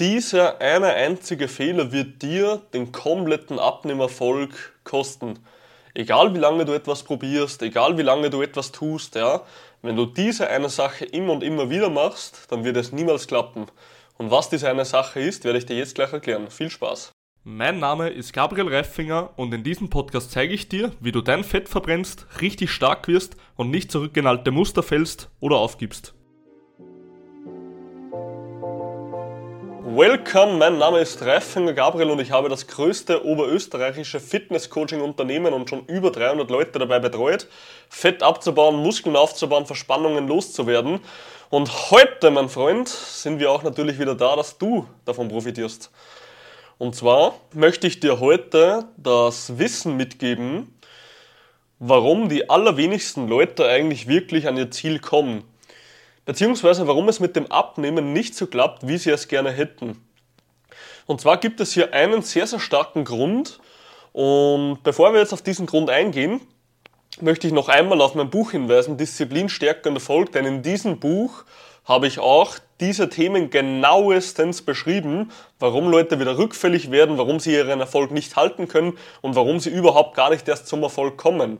Dieser eine einzige Fehler wird dir den kompletten Abnehmerfolg kosten. Egal wie lange du etwas probierst, egal wie lange du etwas tust, ja, wenn du diese eine Sache immer und immer wieder machst, dann wird es niemals klappen. Und was diese eine Sache ist, werde ich dir jetzt gleich erklären. Viel Spaß! Mein Name ist Gabriel Reifinger und in diesem Podcast zeige ich dir, wie du dein Fett verbrennst, richtig stark wirst und nicht zurückgenalte Muster fällst oder aufgibst. Welcome, mein Name ist Reifinger Gabriel und ich habe das größte oberösterreichische Fitness-Coaching-Unternehmen und schon über 300 Leute dabei betreut, Fett abzubauen, Muskeln aufzubauen, Verspannungen loszuwerden. Und heute, mein Freund, sind wir auch natürlich wieder da, dass du davon profitierst. Und zwar möchte ich dir heute das Wissen mitgeben, warum die allerwenigsten Leute eigentlich wirklich an ihr Ziel kommen beziehungsweise warum es mit dem Abnehmen nicht so klappt, wie sie es gerne hätten. Und zwar gibt es hier einen sehr, sehr starken Grund. Und bevor wir jetzt auf diesen Grund eingehen, möchte ich noch einmal auf mein Buch hinweisen, Disziplin, Stärke und Erfolg, denn in diesem Buch habe ich auch diese Themen genauestens beschrieben, warum Leute wieder rückfällig werden, warum sie ihren Erfolg nicht halten können und warum sie überhaupt gar nicht erst zum Erfolg kommen.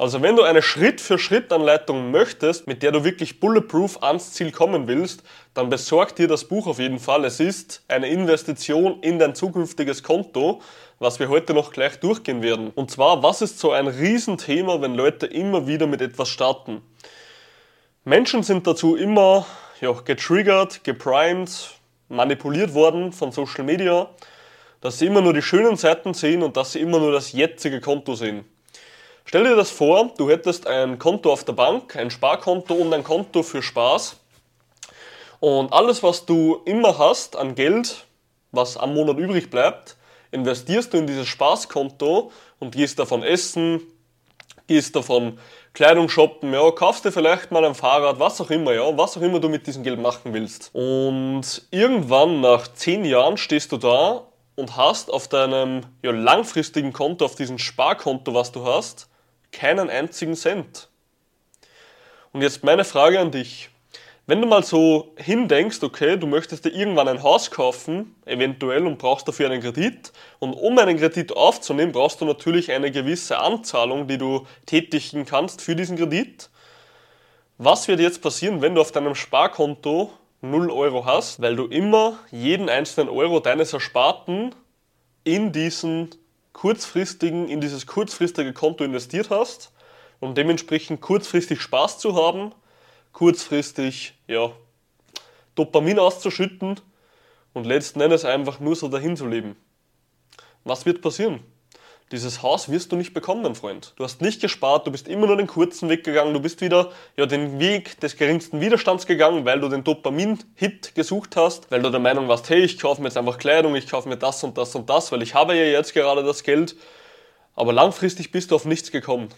Also wenn du eine Schritt-für-Schritt-Anleitung möchtest, mit der du wirklich bulletproof ans Ziel kommen willst, dann besorg dir das Buch auf jeden Fall. Es ist eine Investition in dein zukünftiges Konto, was wir heute noch gleich durchgehen werden. Und zwar, was ist so ein Riesenthema, wenn Leute immer wieder mit etwas starten? Menschen sind dazu immer ja, getriggert, geprimed, manipuliert worden von Social Media, dass sie immer nur die schönen Seiten sehen und dass sie immer nur das jetzige Konto sehen. Stell dir das vor, du hättest ein Konto auf der Bank, ein Sparkonto und ein Konto für Spaß. Und alles, was du immer hast an Geld, was am Monat übrig bleibt, investierst du in dieses Spaßkonto und gehst davon essen, gehst davon Kleidung shoppen, ja, kaufst dir vielleicht mal ein Fahrrad, was auch immer, ja, was auch immer du mit diesem Geld machen willst. Und irgendwann nach zehn Jahren stehst du da und hast auf deinem ja, langfristigen Konto, auf diesem Sparkonto, was du hast, keinen einzigen Cent. Und jetzt meine Frage an dich. Wenn du mal so hindenkst, okay, du möchtest dir irgendwann ein Haus kaufen, eventuell, und brauchst dafür einen Kredit, und um einen Kredit aufzunehmen, brauchst du natürlich eine gewisse Anzahlung, die du tätigen kannst für diesen Kredit. Was wird jetzt passieren, wenn du auf deinem Sparkonto 0 Euro hast, weil du immer jeden einzelnen Euro deines Ersparten in diesen kurzfristigen, in dieses kurzfristige Konto investiert hast, um dementsprechend kurzfristig Spaß zu haben, kurzfristig ja, Dopamin auszuschütten und letzten Endes einfach nur so dahin zu leben. Was wird passieren? Dieses Haus wirst du nicht bekommen, mein Freund. Du hast nicht gespart, du bist immer nur den kurzen Weg gegangen, du bist wieder ja, den Weg des geringsten Widerstands gegangen, weil du den Dopamin-Hit gesucht hast, weil du der Meinung warst, hey, ich kaufe mir jetzt einfach Kleidung, ich kaufe mir das und das und das, weil ich habe ja jetzt gerade das Geld. Aber langfristig bist du auf nichts gekommen.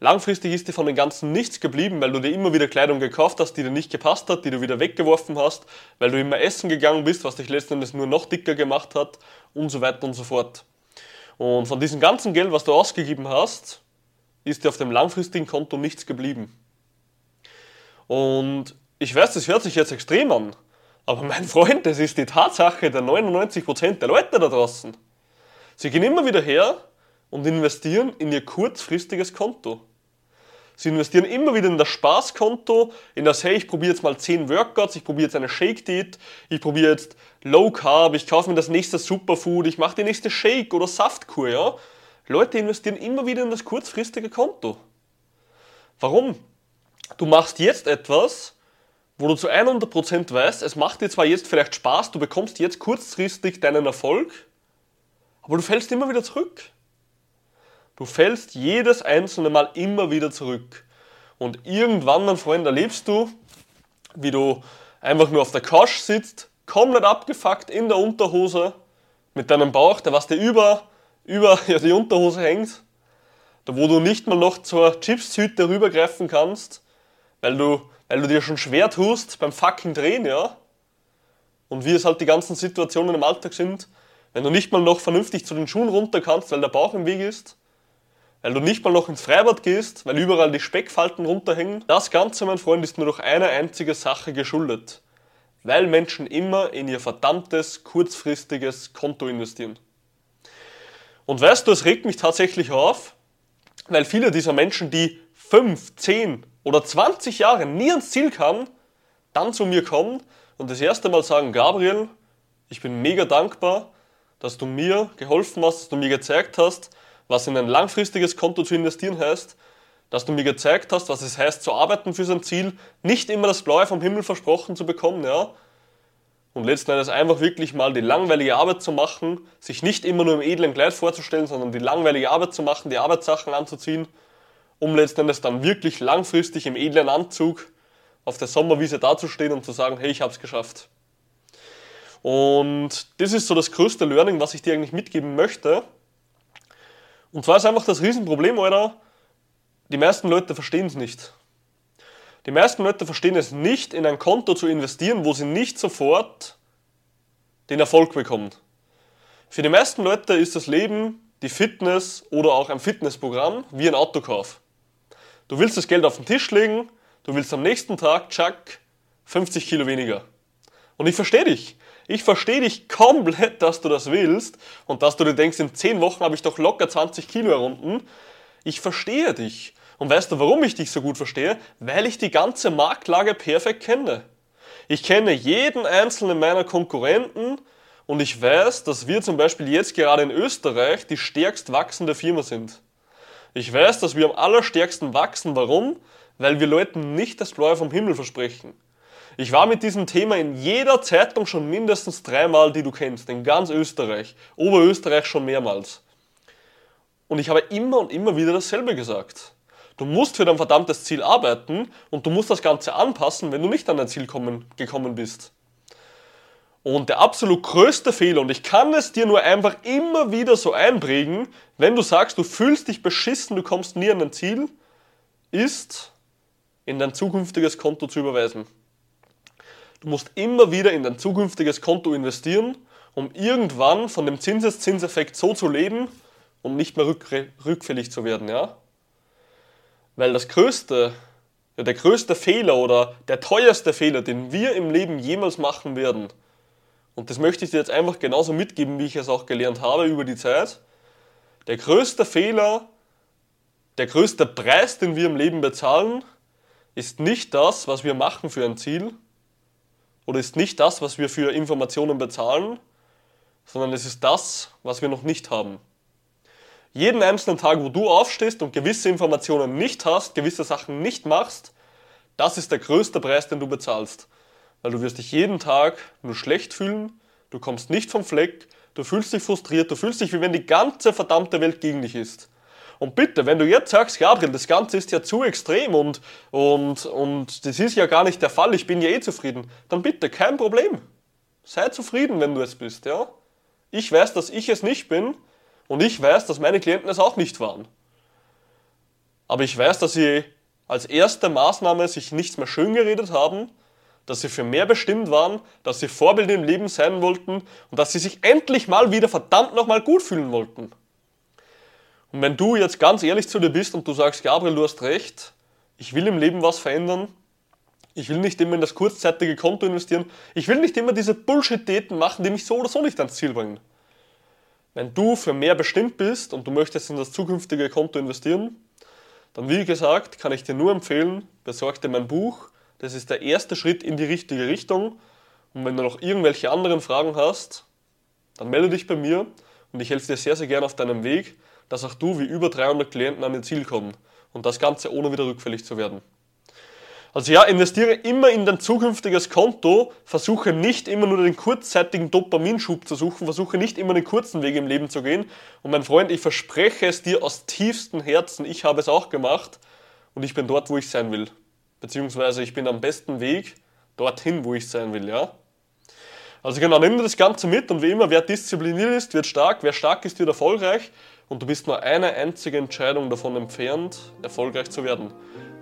Langfristig ist dir von dem Ganzen nichts geblieben, weil du dir immer wieder Kleidung gekauft hast, die dir nicht gepasst hat, die du wieder weggeworfen hast, weil du immer essen gegangen bist, was dich letzten Endes nur noch dicker gemacht hat und so weiter und so fort. Und von diesem ganzen Geld, was du ausgegeben hast, ist dir auf dem langfristigen Konto nichts geblieben. Und ich weiß, das hört sich jetzt extrem an, aber mein Freund, das ist die Tatsache der 99% der Leute da draußen. Sie gehen immer wieder her und investieren in ihr kurzfristiges Konto. Sie investieren immer wieder in das Spaßkonto, in das, hey, ich probiere jetzt mal 10 Workouts, ich probiere jetzt eine Shake-Diät, ich probiere jetzt Low Carb, ich kaufe mir das nächste Superfood, ich mache die nächste Shake- oder Saftkur, ja. Leute investieren immer wieder in das kurzfristige Konto. Warum? Du machst jetzt etwas, wo du zu 100% weißt, es macht dir zwar jetzt vielleicht Spaß, du bekommst jetzt kurzfristig deinen Erfolg, aber du fällst immer wieder zurück. Du fällst jedes einzelne Mal immer wieder zurück. Und irgendwann, mein Freund, erlebst du, wie du einfach nur auf der Couch sitzt, komplett abgefuckt in der Unterhose, mit deinem Bauch, der was dir über, über ja, die Unterhose hängt, da wo du nicht mal noch zur Chipstüte rübergreifen kannst, weil du, weil du dir schon schwer tust beim fucking Drehen, ja. Und wie es halt die ganzen Situationen im Alltag sind, wenn du nicht mal noch vernünftig zu den Schuhen runter kannst, weil der Bauch im Weg ist, weil du nicht mal noch ins Freibad gehst, weil überall die Speckfalten runterhängen. Das Ganze, mein Freund, ist nur durch eine einzige Sache geschuldet. Weil Menschen immer in ihr verdammtes, kurzfristiges Konto investieren. Und weißt du, es regt mich tatsächlich auf, weil viele dieser Menschen, die 5, 10 oder 20 Jahre nie ans Ziel kamen, dann zu mir kommen und das erste Mal sagen, Gabriel, ich bin mega dankbar, dass du mir geholfen hast, dass du mir gezeigt hast, was in ein langfristiges Konto zu investieren heißt, dass du mir gezeigt hast, was es heißt zu arbeiten für sein Ziel, nicht immer das Blaue vom Himmel versprochen zu bekommen, ja, und letzten Endes einfach wirklich mal die langweilige Arbeit zu machen, sich nicht immer nur im edlen Kleid vorzustellen, sondern die langweilige Arbeit zu machen, die Arbeitssachen anzuziehen, um letzten Endes dann wirklich langfristig im edlen Anzug auf der Sommerwiese dazustehen und zu sagen, hey, ich habe es geschafft. Und das ist so das größte Learning, was ich dir eigentlich mitgeben möchte. Und zwar ist einfach das Riesenproblem, Alter, die meisten Leute verstehen es nicht. Die meisten Leute verstehen es nicht, in ein Konto zu investieren, wo sie nicht sofort den Erfolg bekommen. Für die meisten Leute ist das Leben, die Fitness oder auch ein Fitnessprogramm wie ein Autokauf. Du willst das Geld auf den Tisch legen, du willst am nächsten Tag, tschack, 50 Kilo weniger. Und ich verstehe dich. Ich verstehe dich komplett, dass du das willst und dass du dir denkst, in 10 Wochen habe ich doch locker 20 Kilo herunten. Ich verstehe dich. Und weißt du, warum ich dich so gut verstehe? Weil ich die ganze Marktlage perfekt kenne. Ich kenne jeden einzelnen meiner Konkurrenten und ich weiß, dass wir zum Beispiel jetzt gerade in Österreich die stärkst wachsende Firma sind. Ich weiß, dass wir am allerstärksten wachsen. Warum? Weil wir Leuten nicht das Blaue vom Himmel versprechen. Ich war mit diesem Thema in jeder Zeitung schon mindestens dreimal, die du kennst, in ganz Österreich, Oberösterreich schon mehrmals. Und ich habe immer und immer wieder dasselbe gesagt. Du musst für dein verdammtes Ziel arbeiten und du musst das Ganze anpassen, wenn du nicht an dein Ziel kommen, gekommen bist. Und der absolut größte Fehler, und ich kann es dir nur einfach immer wieder so einprägen, wenn du sagst, du fühlst dich beschissen, du kommst nie an dein Ziel, ist, in dein zukünftiges Konto zu überweisen. Du musst immer wieder in dein zukünftiges Konto investieren, um irgendwann von dem Zinseszinseffekt so zu leben und nicht mehr rückfällig zu werden, ja? Weil das größte, ja, der größte Fehler oder der teuerste Fehler, den wir im Leben jemals machen werden, und das möchte ich dir jetzt einfach genauso mitgeben, wie ich es auch gelernt habe über die Zeit, der größte Fehler, der größte Preis, den wir im Leben bezahlen, ist nicht das, was wir machen für ein Ziel, oder ist nicht das, was wir für Informationen bezahlen, sondern es ist das, was wir noch nicht haben jeden einzelnen Tag, wo du aufstehst und gewisse Informationen nicht hast, gewisse Sachen nicht machst, das ist der größte Preis, den du bezahlst. Weil du wirst dich jeden Tag nur schlecht fühlen, du kommst nicht vom Fleck, du fühlst dich frustriert, du fühlst dich, wie wenn die ganze verdammte Welt gegen dich ist. Und bitte, wenn du jetzt sagst, Gabriel, das Ganze ist ja zu extrem und, und, und das ist ja gar nicht der Fall, ich bin ja eh zufrieden, dann bitte, kein Problem. Sei zufrieden, wenn du es bist, ja? Ich weiß, dass ich es nicht bin und ich weiß, dass meine Klienten es auch nicht waren. Aber ich weiß, dass sie als erste Maßnahme sich nichts mehr schön geredet haben, dass sie für mehr bestimmt waren, dass sie Vorbilder im Leben sein wollten und dass sie sich endlich mal wieder verdammt nochmal gut fühlen wollten. Und wenn du jetzt ganz ehrlich zu dir bist und du sagst, Gabriel, du hast recht, ich will im Leben was verändern, ich will nicht immer in das kurzzeitige Konto investieren, ich will nicht immer diese Bullshit-Täten machen, die mich so oder so nicht ans Ziel bringen. Wenn du für mehr bestimmt bist und du möchtest in das zukünftige Konto investieren, dann wie gesagt, kann ich dir nur empfehlen, besorg dir mein Buch. Das ist der erste Schritt in die richtige Richtung. Und wenn du noch irgendwelche anderen Fragen hast, dann melde dich bei mir und ich helfe dir sehr, sehr gerne auf deinem Weg, dass auch du wie über 300 Klienten an dein Ziel kommen. Und das Ganze ohne wieder rückfällig zu werden. Also ja, investiere immer in dein zukünftiges Konto, versuche nicht immer nur den kurzzeitigen Dopaminschub zu suchen, versuche nicht immer den kurzen Weg im Leben zu gehen. Und mein Freund, ich verspreche es dir aus tiefstem Herzen, ich habe es auch gemacht und ich bin dort, wo ich sein will. Beziehungsweise ich bin am besten Weg dorthin, wo ich sein will, ja. Also genau, nimm das Ganze mit und wie immer, wer diszipliniert ist, wird stark, wer stark ist, wird erfolgreich und du bist nur eine einzige Entscheidung davon entfernt, erfolgreich zu werden.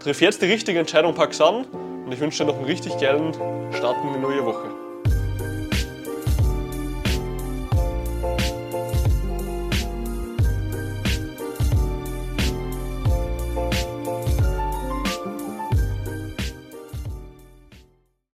Triff jetzt die richtige Entscheidung, pack's an und ich wünsche dir noch einen richtig geilen Start in die neue Woche.